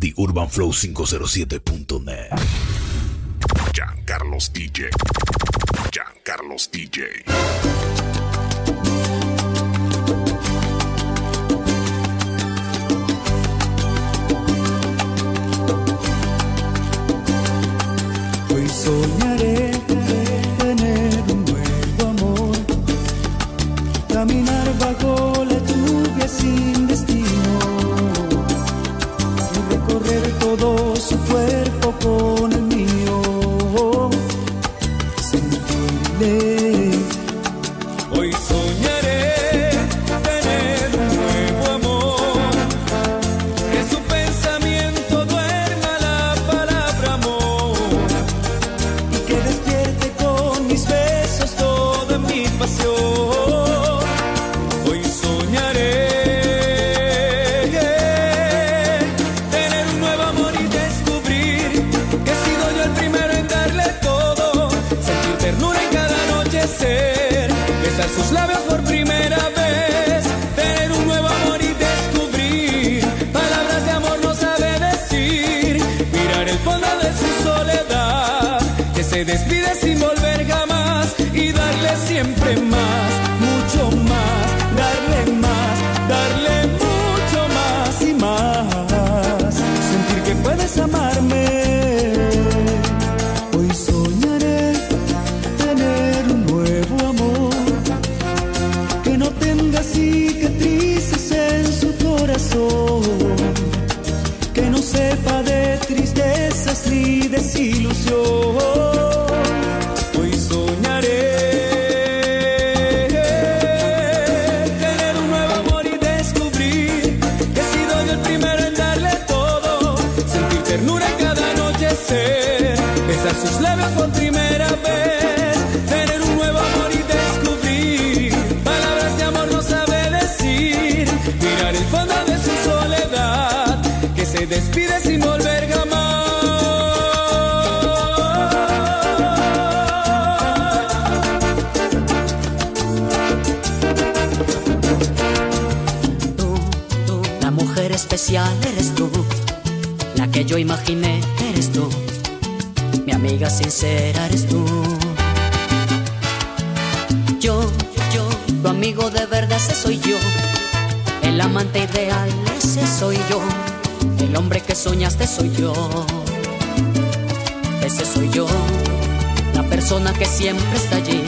TheUrbanFlow507.net. Giancarlos DJ. Giancarlos DJ. amiga sincera eres tú. Yo, yo, tu amigo de verdad ese soy yo. El amante ideal ese soy yo. El hombre que soñaste soy yo. Ese soy yo. La persona que siempre está allí.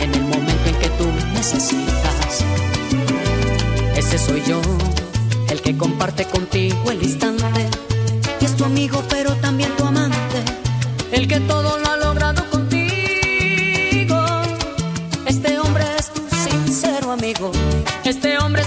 En el momento en que tú necesitas. Ese soy yo. El que comparte contigo el instante. Y es tu amigo pero también tu amante el que todo lo ha logrado contigo. Este hombre es tu sincero amigo. Este hombre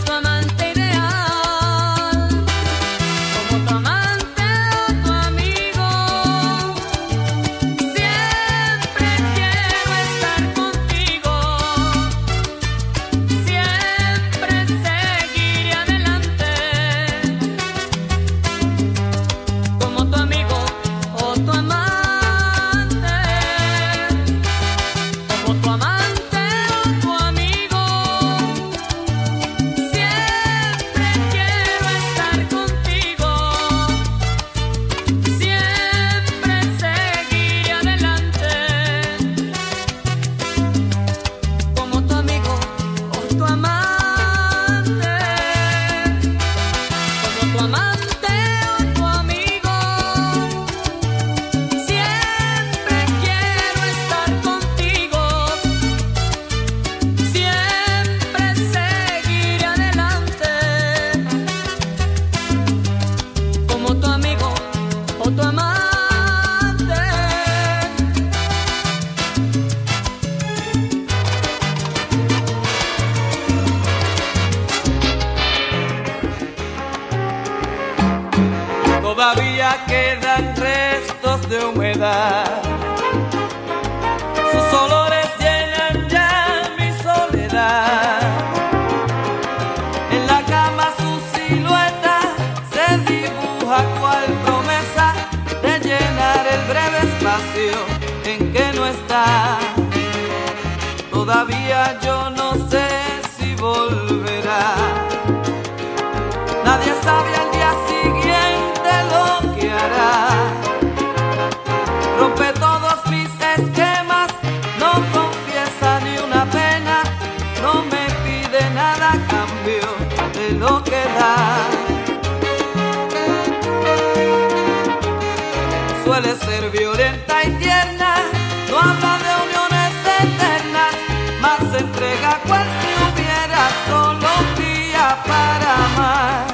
ser violenta y tierna, no habla de uniones eternas, más entrega cual si hubiera solo un día para amar.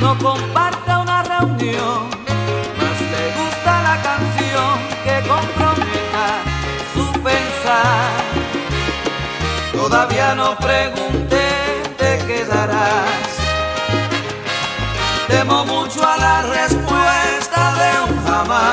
No comparte una reunión, más le gusta la canción que comprometa su pensar. Todavía no pregunté, te quedarás. Temo mucho a la respuesta un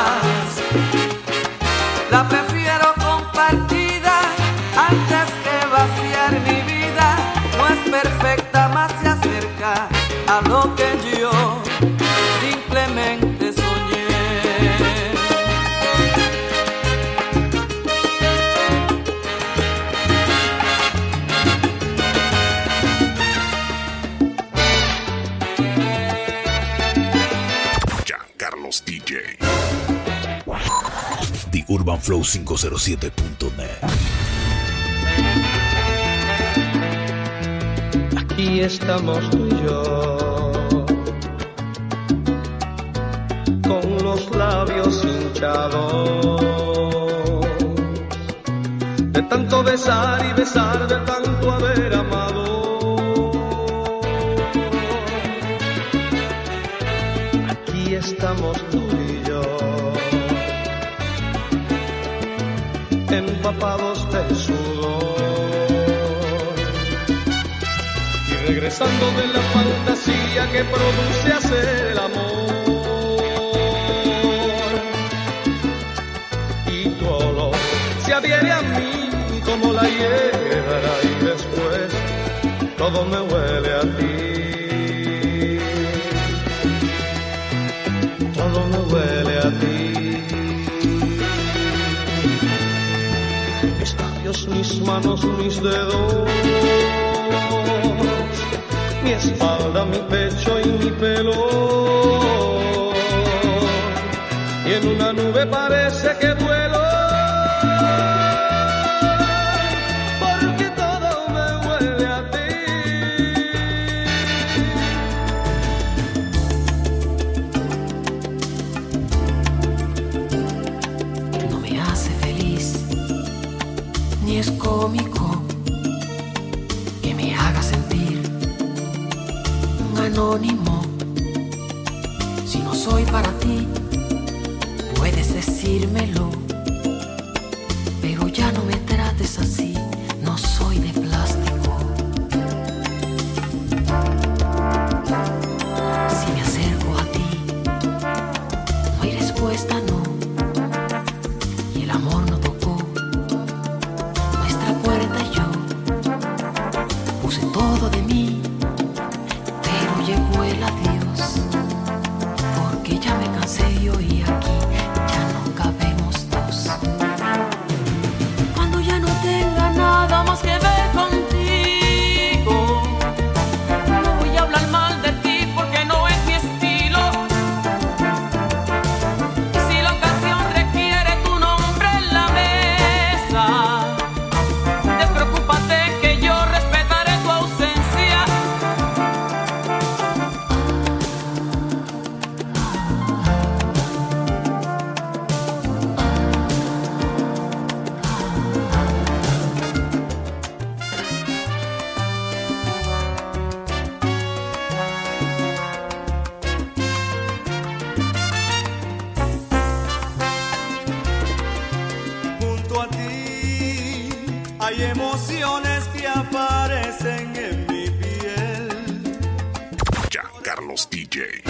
507.net. Aquí estamos tú y yo, con los labios hinchados, de tanto besar y besar, de tanto haber amado. Aquí estamos tú y yo, empapados de sudor y regresando de la fantasía que produce hacer el amor. Y tu olor se adhiere a mí como la hierba y después todo me huele a ti. Todo me huele mis manos, mis dedos mi espalda, mi pecho y mi pelo. Y en una nube parece que vuelo. Hay emociones que aparecen en mi piel. Giancarlos DJ.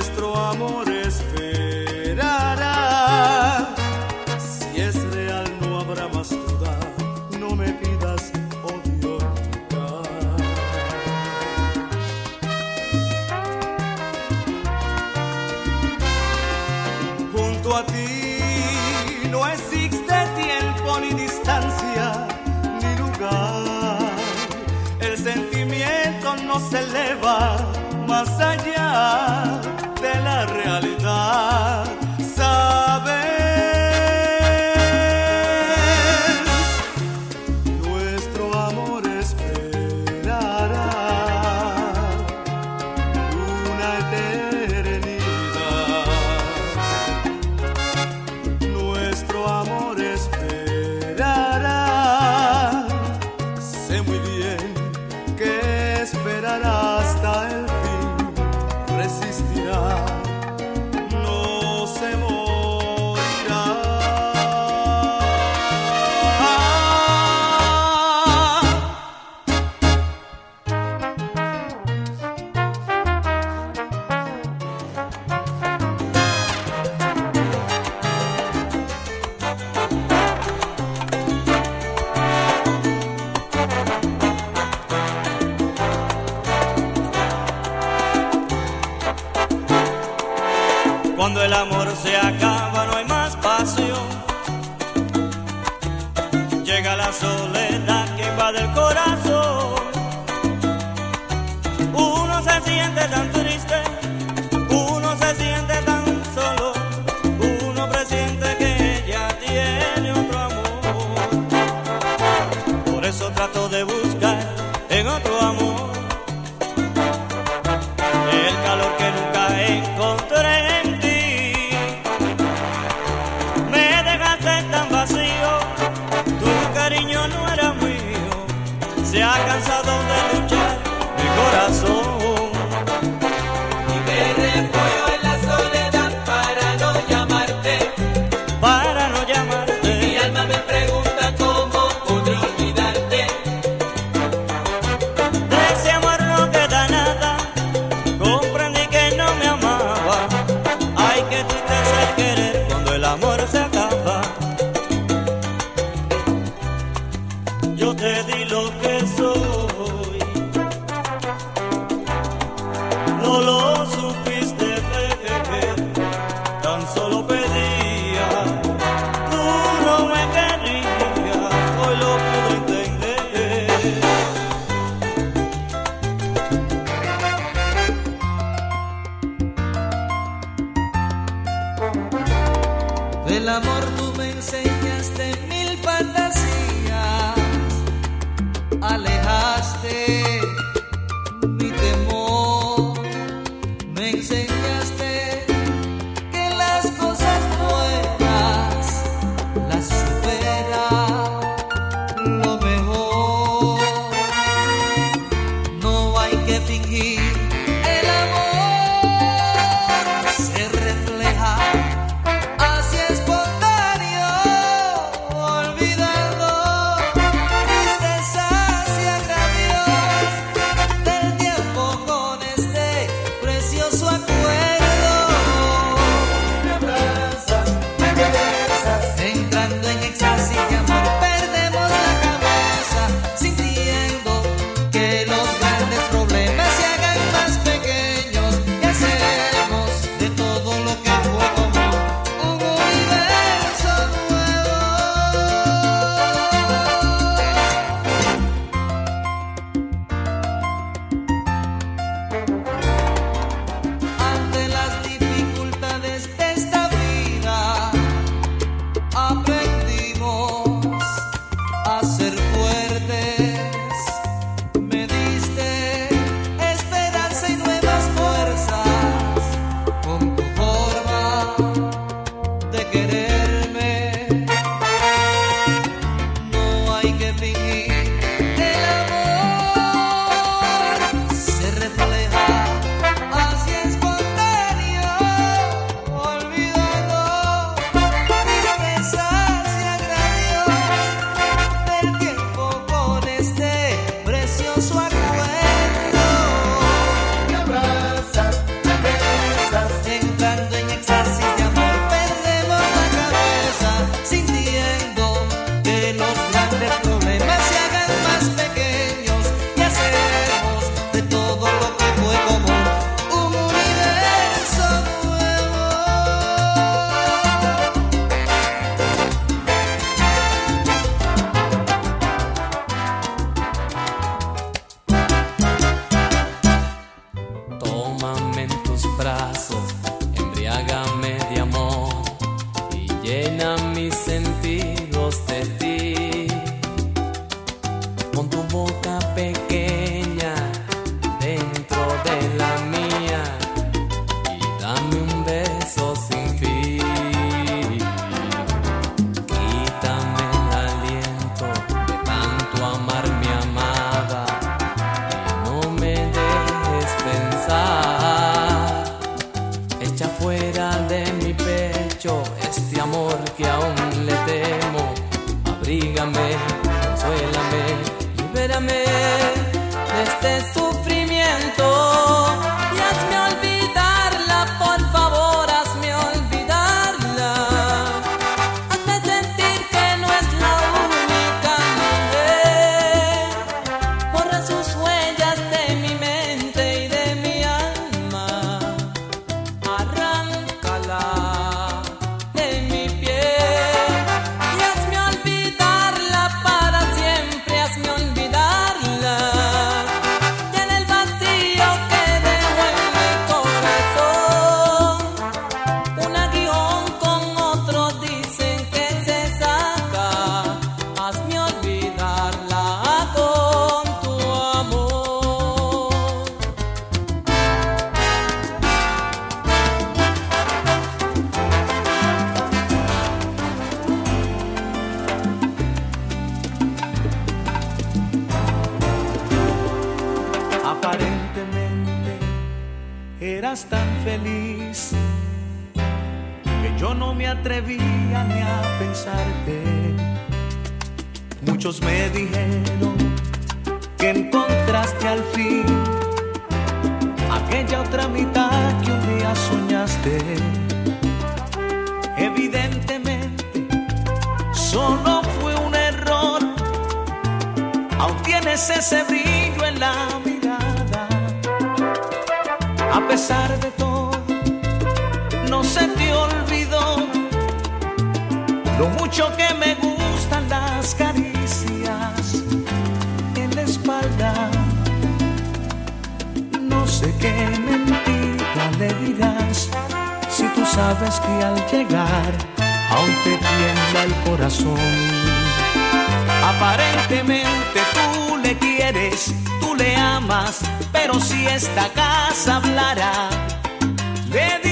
nuestro amor esperará. Si es real no habrá más duda, no me pidas odio. Junto a ti no existe tiempo ni distancia ni lugar. El sentimiento no se eleva más allá. Uno se siente tan triste, ese brillo en la mirada. A pesar de todo, no se te olvidó lo mucho que me gustan las caricias en la espalda. No sé qué mentira le dirás si tú sabes que al llegar aún te tiembla el corazón. Aparentemente tú le quieres, tú le amas, pero si esta casa hablara, le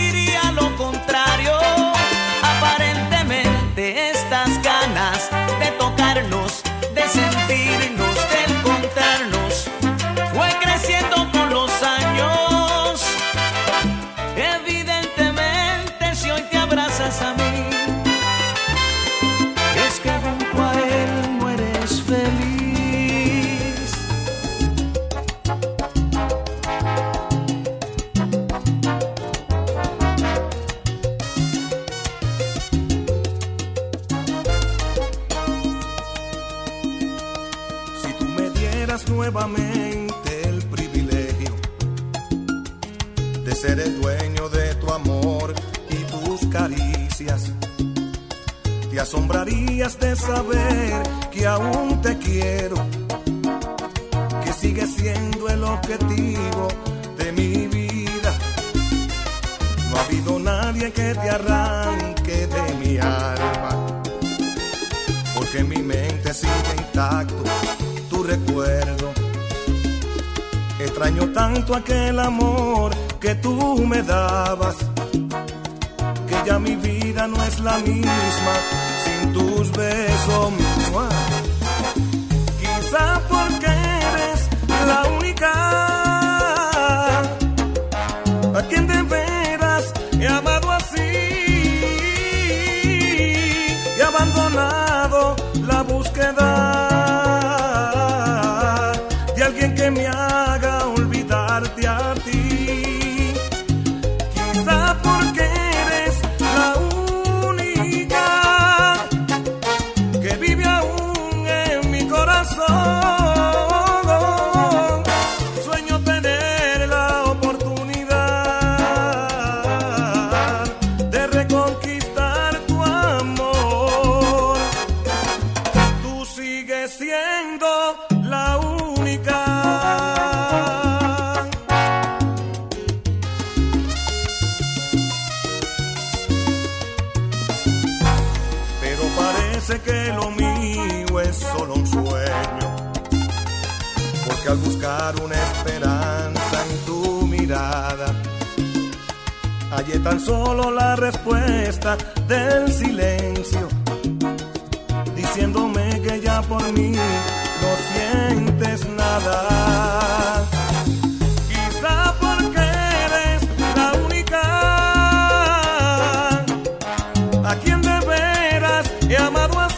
que sigue intacto tu recuerdo. Extraño tanto aquel amor que tú me dabas, que ya mi vida no es la misma sin tus besos. Quizá porque eres la única a quien debes he amado así.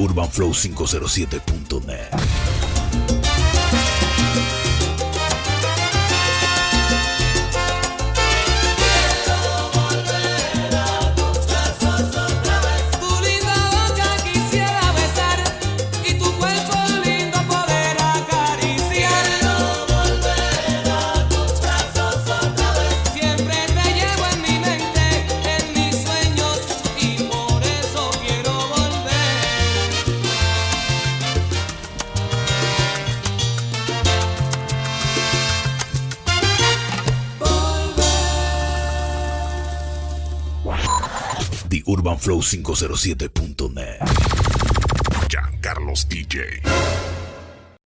urbanflow507.net. 507.net. Giancarlos DJ.